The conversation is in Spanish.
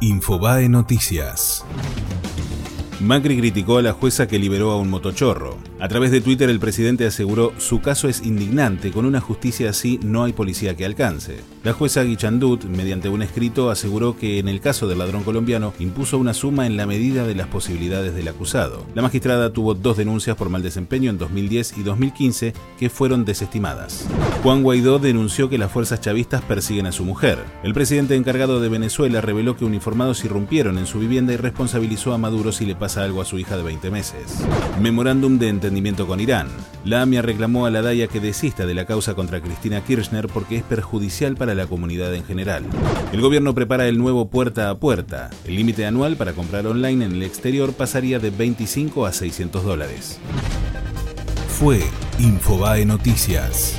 Infobae Noticias. Macri criticó a la jueza que liberó a un motochorro. A través de Twitter el presidente aseguró su caso es indignante, con una justicia así no hay policía que alcance. La jueza Guichandut, mediante un escrito, aseguró que en el caso del ladrón colombiano impuso una suma en la medida de las posibilidades del acusado. La magistrada tuvo dos denuncias por mal desempeño en 2010 y 2015 que fueron desestimadas. Juan Guaidó denunció que las fuerzas chavistas persiguen a su mujer. El presidente encargado de Venezuela reveló que uniformados irrumpieron en su vivienda y responsabilizó a Maduro si le algo a su hija de 20 meses. Memorándum de entendimiento con Irán. La AMIA reclamó a la DAIA que desista de la causa contra Cristina Kirchner porque es perjudicial para la comunidad en general. El gobierno prepara el nuevo puerta a puerta. El límite anual para comprar online en el exterior pasaría de 25 a 600 dólares. Fue Infobae Noticias.